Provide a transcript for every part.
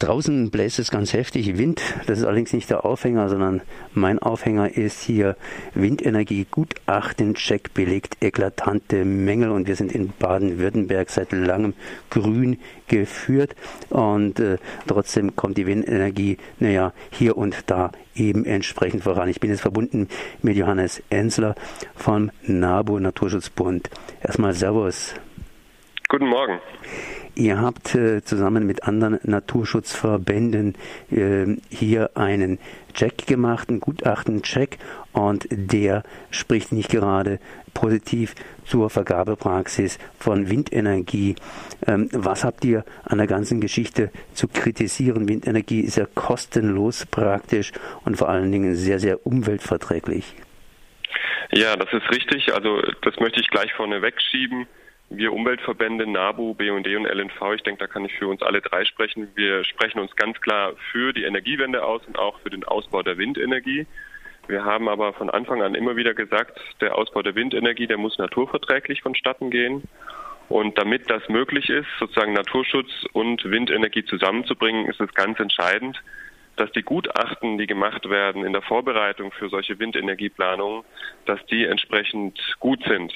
Draußen bläst es ganz heftig Wind. Das ist allerdings nicht der Aufhänger, sondern mein Aufhänger ist hier Windenergie Gutachten Check belegt eklatante Mängel und wir sind in Baden-Württemberg seit langem grün geführt und äh, trotzdem kommt die Windenergie, naja, hier und da eben entsprechend voran. Ich bin jetzt verbunden mit Johannes Ensler vom NABU Naturschutzbund. Erstmal Servus. Guten Morgen. Ihr habt äh, zusammen mit anderen Naturschutzverbänden äh, hier einen Check gemacht, einen Gutachtencheck, und der spricht nicht gerade positiv zur Vergabepraxis von Windenergie. Ähm, was habt ihr an der ganzen Geschichte zu kritisieren? Windenergie ist ja kostenlos praktisch und vor allen Dingen sehr, sehr umweltverträglich. Ja, das ist richtig. Also das möchte ich gleich vorne wegschieben wir Umweltverbände, NABU, BUND und LNV, ich denke, da kann ich für uns alle drei sprechen. Wir sprechen uns ganz klar für die Energiewende aus und auch für den Ausbau der Windenergie. Wir haben aber von Anfang an immer wieder gesagt, der Ausbau der Windenergie, der muss naturverträglich vonstatten gehen. Und damit das möglich ist, sozusagen Naturschutz und Windenergie zusammenzubringen, ist es ganz entscheidend, dass die Gutachten, die gemacht werden in der Vorbereitung für solche Windenergieplanungen, dass die entsprechend gut sind.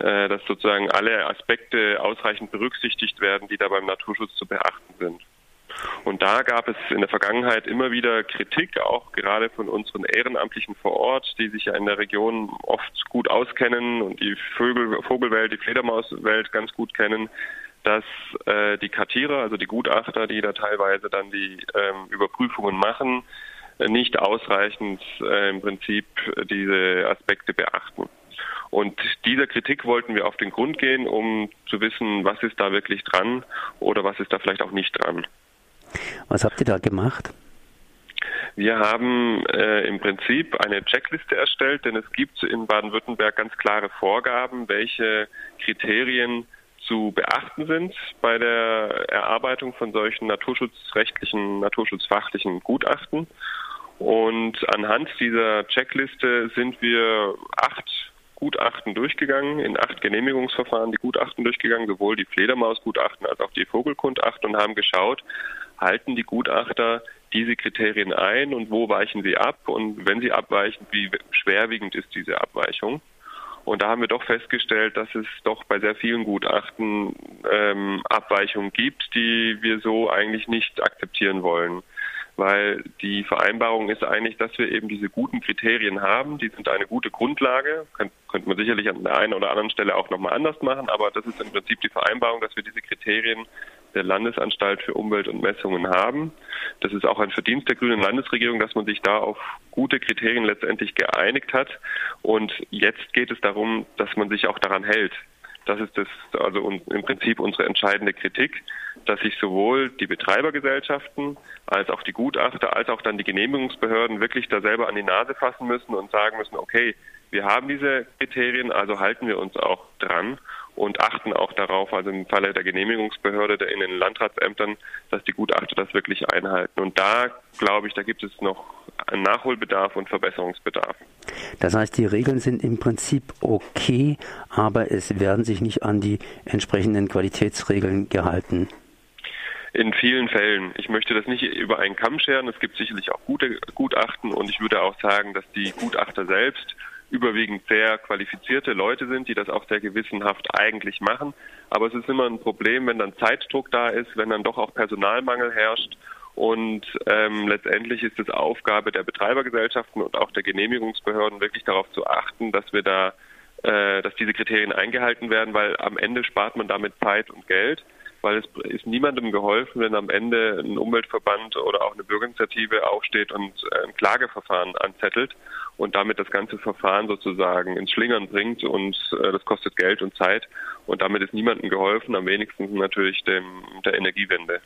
Äh, dass sozusagen alle Aspekte ausreichend berücksichtigt werden, die da beim Naturschutz zu beachten sind. Und da gab es in der Vergangenheit immer wieder Kritik, auch gerade von unseren Ehrenamtlichen vor Ort, die sich ja in der Region oft gut auskennen und die Vögel, Vogelwelt, die Fledermauswelt ganz gut kennen, dass äh, die Kartierer, also die Gutachter, die da teilweise dann die ähm, Überprüfungen machen, nicht ausreichend äh, im Prinzip diese Aspekte beachten. Und dieser Kritik wollten wir auf den Grund gehen, um zu wissen, was ist da wirklich dran oder was ist da vielleicht auch nicht dran. Was habt ihr da gemacht? Wir haben äh, im Prinzip eine Checkliste erstellt, denn es gibt in Baden-Württemberg ganz klare Vorgaben, welche Kriterien zu beachten sind bei der Erarbeitung von solchen naturschutzrechtlichen, naturschutzfachlichen Gutachten. Und anhand dieser Checkliste sind wir acht Gutachten durchgegangen, in acht Genehmigungsverfahren die Gutachten durchgegangen, sowohl die Fledermausgutachten als auch die Vogelkundachten und haben geschaut, halten die Gutachter diese Kriterien ein und wo weichen sie ab und wenn sie abweichen, wie schwerwiegend ist diese Abweichung. Und da haben wir doch festgestellt, dass es doch bei sehr vielen Gutachten ähm, Abweichungen gibt, die wir so eigentlich nicht akzeptieren wollen weil die Vereinbarung ist eigentlich, dass wir eben diese guten Kriterien haben. Die sind eine gute Grundlage. Könnt, könnte man sicherlich an der einen oder anderen Stelle auch nochmal anders machen, aber das ist im Prinzip die Vereinbarung, dass wir diese Kriterien der Landesanstalt für Umwelt und Messungen haben. Das ist auch ein Verdienst der grünen Landesregierung, dass man sich da auf gute Kriterien letztendlich geeinigt hat. Und jetzt geht es darum, dass man sich auch daran hält. Das ist das, also im Prinzip unsere entscheidende Kritik, dass sich sowohl die Betreibergesellschaften als auch die Gutachter als auch dann die Genehmigungsbehörden wirklich da selber an die Nase fassen müssen und sagen müssen, okay, wir haben diese Kriterien, also halten wir uns auch dran und achten auch darauf, also im Falle der Genehmigungsbehörde der in den Landratsämtern, dass die Gutachter das wirklich einhalten. Und da glaube ich, da gibt es noch einen Nachholbedarf und Verbesserungsbedarf. Das heißt, die Regeln sind im Prinzip okay, aber es werden sich nicht an die entsprechenden Qualitätsregeln gehalten. In vielen Fällen. Ich möchte das nicht über einen Kamm scheren. Es gibt sicherlich auch gute Gutachten und ich würde auch sagen, dass die Gutachter selbst überwiegend sehr qualifizierte Leute sind, die das auch sehr gewissenhaft eigentlich machen. Aber es ist immer ein Problem, wenn dann Zeitdruck da ist, wenn dann doch auch Personalmangel herrscht. Und ähm, letztendlich ist es Aufgabe der Betreibergesellschaften und auch der Genehmigungsbehörden, wirklich darauf zu achten, dass wir da, äh, dass diese Kriterien eingehalten werden, weil am Ende spart man damit Zeit und Geld weil es ist niemandem geholfen, wenn am Ende ein Umweltverband oder auch eine Bürgerinitiative aufsteht und äh, ein Klageverfahren anzettelt und damit das ganze Verfahren sozusagen ins Schlingern bringt und äh, das kostet Geld und Zeit und damit ist niemandem geholfen, am wenigsten natürlich dem, der Energiewende.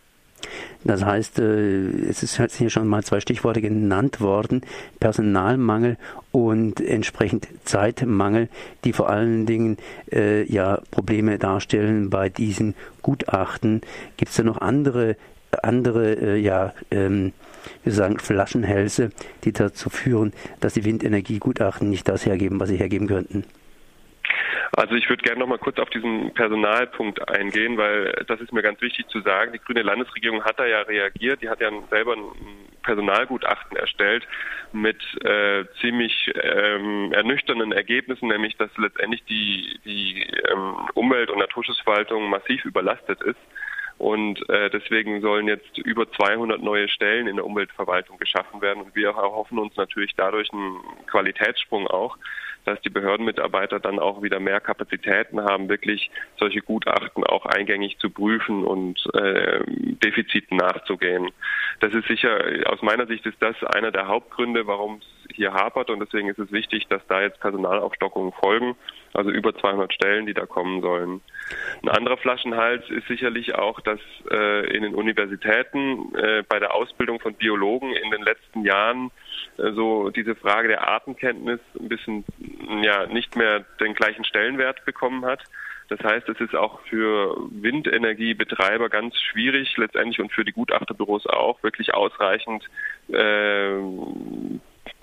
Das heißt, äh, es ist hier schon mal zwei Stichworte genannt worden, Personalmangel und entsprechend Zeitmangel, die vor allen Dingen äh, ja Probleme darstellen bei diesen Gutachten. Gibt es da noch andere andere äh, ja ähm, wir sagen Flaschenhälse, die dazu führen, dass die Windenergiegutachten nicht das hergeben, was sie hergeben könnten? Also ich würde gerne noch mal kurz auf diesen Personalpunkt eingehen, weil das ist mir ganz wichtig zu sagen. Die grüne Landesregierung hat da ja reagiert. Die hat ja selber ein Personalgutachten erstellt mit äh, ziemlich ähm, ernüchternden Ergebnissen, nämlich dass letztendlich die, die ähm, Umwelt- und Naturschutzverwaltung massiv überlastet ist. Und äh, deswegen sollen jetzt über 200 neue Stellen in der Umweltverwaltung geschaffen werden. Und wir erhoffen uns natürlich dadurch einen Qualitätssprung auch, dass die Behördenmitarbeiter dann auch wieder mehr Kapazitäten haben, wirklich solche Gutachten auch eingängig zu prüfen und äh, Defiziten nachzugehen. Das ist sicher, aus meiner Sicht ist das einer der Hauptgründe, warum es hier hapert und deswegen ist es wichtig, dass da jetzt Personalaufstockungen folgen, also über 200 Stellen, die da kommen sollen. Ein anderer Flaschenhals ist sicherlich auch, dass äh, in den Universitäten äh, bei der Ausbildung von Biologen in den letzten Jahren äh, so diese Frage der Artenkenntnis ein bisschen ja nicht mehr den gleichen Stellenwert bekommen hat. Das heißt, es ist auch für Windenergiebetreiber ganz schwierig, letztendlich und für die Gutachterbüros auch, wirklich ausreichend äh,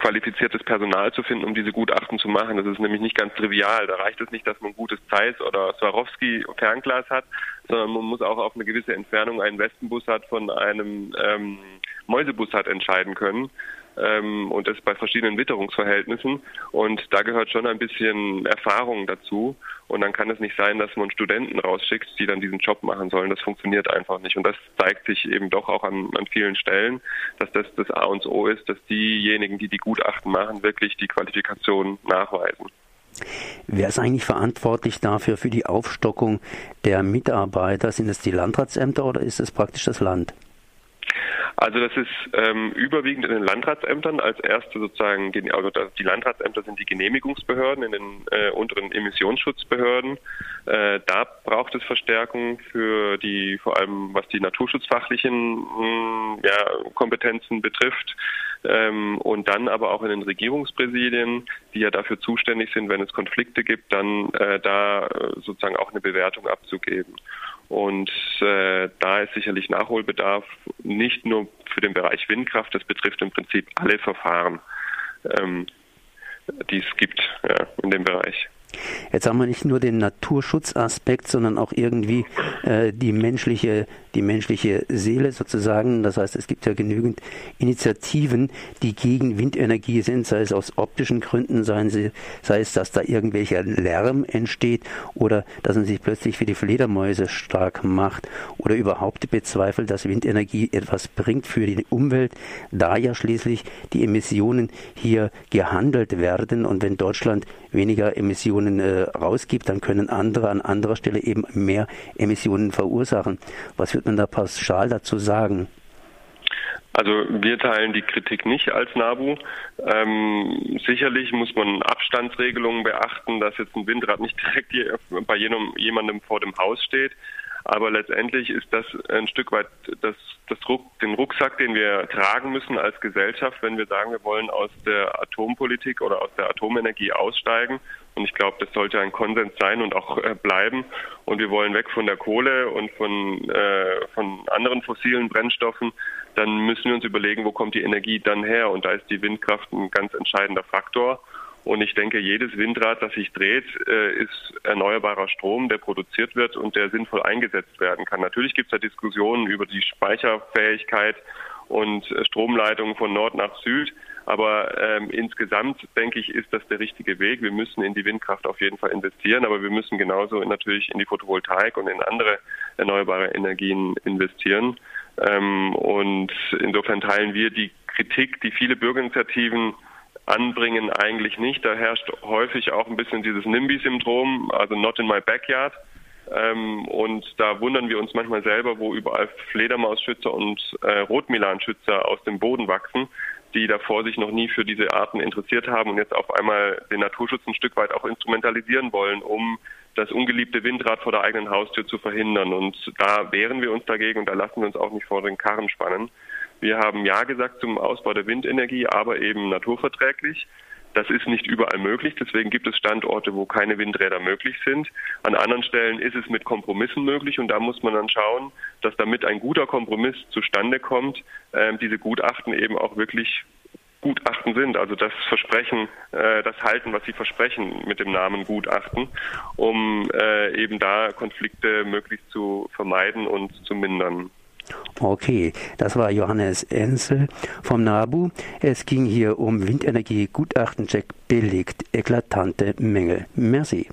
qualifiziertes Personal zu finden, um diese Gutachten zu machen. Das ist nämlich nicht ganz trivial. Da reicht es nicht, dass man gutes Zeiss oder Swarovski Fernglas hat, sondern man muss auch auf eine gewisse Entfernung einen Westenbus hat von einem ähm, Mäusebus hat entscheiden können ähm, und das bei verschiedenen Witterungsverhältnissen. Und da gehört schon ein bisschen Erfahrung dazu. Und dann kann es nicht sein, dass man Studenten rausschickt, die dann diesen Job machen sollen. Das funktioniert einfach nicht. Und das zeigt sich eben doch auch an, an vielen Stellen, dass das das A und O ist, dass diejenigen, die die Gutachten machen, wirklich die Qualifikation nachweisen. Wer ist eigentlich verantwortlich dafür für die Aufstockung der Mitarbeiter? Sind es die Landratsämter oder ist es praktisch das Land? Also das ist ähm, überwiegend in den Landratsämtern als erste sozusagen, also die Landratsämter sind die Genehmigungsbehörden in den äh, unteren Emissionsschutzbehörden. Äh, da braucht es Verstärkung für die, vor allem was die naturschutzfachlichen mh, hm, ja, Kompetenzen betrifft. Ähm, und dann aber auch in den Regierungspräsidien, die ja dafür zuständig sind, wenn es Konflikte gibt, dann äh, da äh, sozusagen auch eine Bewertung abzugeben. Und äh, da ist sicherlich Nachholbedarf, nicht nur für den Bereich Windkraft, das betrifft im Prinzip alle Verfahren, ähm, die es gibt ja, in dem Bereich. Jetzt haben wir nicht nur den Naturschutzaspekt, sondern auch irgendwie äh, die menschliche die menschliche Seele sozusagen. Das heißt, es gibt ja genügend Initiativen, die gegen Windenergie sind, sei es aus optischen Gründen, sei, sie, sei es, dass da irgendwelcher Lärm entsteht oder dass man sich plötzlich für die Fledermäuse stark macht oder überhaupt bezweifelt, dass Windenergie etwas bringt für die Umwelt, da ja schließlich die Emissionen hier gehandelt werden und wenn Deutschland weniger Emissionen äh, rausgibt, dann können andere an anderer Stelle eben mehr Emissionen verursachen. Was wird man da pauschal dazu sagen? Also wir teilen die Kritik nicht als NABU. Ähm, sicherlich muss man Abstandsregelungen beachten, dass jetzt ein Windrad nicht direkt bei jedem, jemandem vor dem Haus steht. Aber letztendlich ist das ein Stück weit das, das Ruck, den Rucksack, den wir tragen müssen als Gesellschaft, wenn wir sagen, wir wollen aus der Atompolitik oder aus der Atomenergie aussteigen. Und ich glaube, das sollte ein Konsens sein und auch äh, bleiben. Und wir wollen weg von der Kohle und von, äh, von anderen fossilen Brennstoffen. Dann müssen wir uns überlegen, wo kommt die Energie dann her? Und da ist die Windkraft ein ganz entscheidender Faktor. Und ich denke, jedes Windrad, das sich dreht, äh, ist erneuerbarer Strom, der produziert wird und der sinnvoll eingesetzt werden kann. Natürlich gibt es da Diskussionen über die Speicherfähigkeit und äh, Stromleitungen von Nord nach Süd. Aber ähm, insgesamt denke ich, ist das der richtige Weg. Wir müssen in die Windkraft auf jeden Fall investieren, aber wir müssen genauso natürlich in die Photovoltaik und in andere erneuerbare Energien investieren. Ähm, und insofern teilen wir die Kritik, die viele Bürgerinitiativen anbringen eigentlich nicht. Da herrscht häufig auch ein bisschen dieses NIMBY-Syndrom, also not in my backyard. Ähm, und da wundern wir uns manchmal selber, wo überall Fledermausschützer und äh, Rotmilanschützer aus dem Boden wachsen, die davor sich noch nie für diese Arten interessiert haben und jetzt auf einmal den Naturschutz ein Stück weit auch instrumentalisieren wollen, um das ungeliebte Windrad vor der eigenen Haustür zu verhindern. Und da wehren wir uns dagegen und da lassen wir uns auch nicht vor den Karren spannen. Wir haben Ja gesagt zum Ausbau der Windenergie, aber eben naturverträglich. Das ist nicht überall möglich, deswegen gibt es Standorte, wo keine Windräder möglich sind. An anderen Stellen ist es mit Kompromissen möglich und da muss man dann schauen, dass damit ein guter Kompromiss zustande kommt, äh, diese Gutachten eben auch wirklich Gutachten sind, also das Versprechen, äh, das halten, was sie versprechen mit dem Namen Gutachten, um äh, eben da Konflikte möglichst zu vermeiden und zu mindern. Okay, das war Johannes Ensel vom NABU. Es ging hier um Windenergie Gutachtencheck belegt eklatante Mängel. Merci.